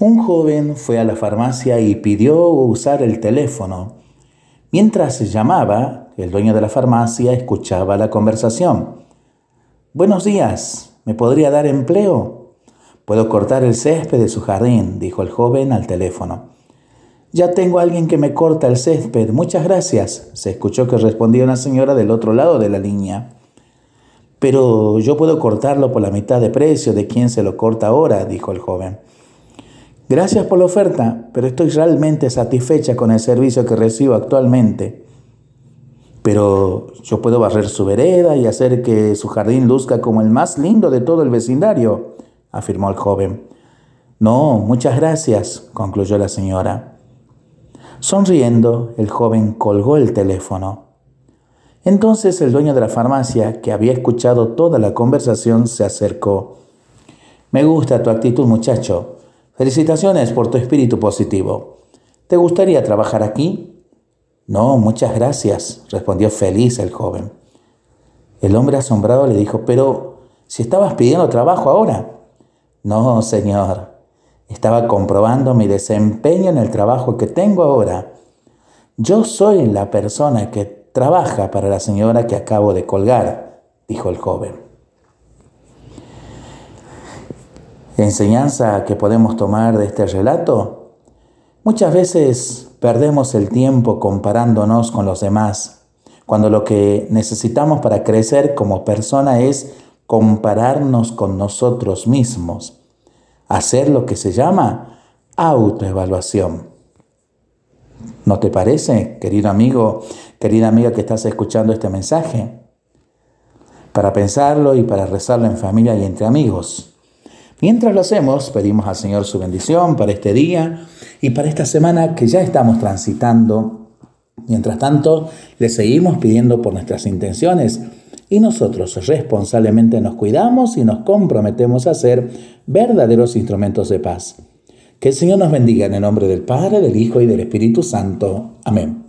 Un joven fue a la farmacia y pidió usar el teléfono. Mientras llamaba, el dueño de la farmacia escuchaba la conversación. Buenos días, ¿me podría dar empleo? Puedo cortar el césped de su jardín, dijo el joven al teléfono. Ya tengo a alguien que me corta el césped, muchas gracias, se escuchó que respondía una señora del otro lado de la línea. Pero yo puedo cortarlo por la mitad de precio de quien se lo corta ahora, dijo el joven. Gracias por la oferta, pero estoy realmente satisfecha con el servicio que recibo actualmente. Pero yo puedo barrer su vereda y hacer que su jardín luzca como el más lindo de todo el vecindario, afirmó el joven. No, muchas gracias, concluyó la señora. Sonriendo, el joven colgó el teléfono. Entonces el dueño de la farmacia, que había escuchado toda la conversación, se acercó. Me gusta tu actitud, muchacho. Felicitaciones por tu espíritu positivo. ¿Te gustaría trabajar aquí? No, muchas gracias, respondió feliz el joven. El hombre asombrado le dijo, pero si estabas pidiendo trabajo ahora. No, señor, estaba comprobando mi desempeño en el trabajo que tengo ahora. Yo soy la persona que trabaja para la señora que acabo de colgar, dijo el joven. Enseñanza que podemos tomar de este relato? Muchas veces perdemos el tiempo comparándonos con los demás, cuando lo que necesitamos para crecer como persona es compararnos con nosotros mismos, hacer lo que se llama autoevaluación. ¿No te parece, querido amigo, querida amiga que estás escuchando este mensaje? Para pensarlo y para rezarlo en familia y entre amigos. Mientras lo hacemos, pedimos al Señor su bendición para este día y para esta semana que ya estamos transitando. Mientras tanto, le seguimos pidiendo por nuestras intenciones y nosotros responsablemente nos cuidamos y nos comprometemos a ser verdaderos instrumentos de paz. Que el Señor nos bendiga en el nombre del Padre, del Hijo y del Espíritu Santo. Amén.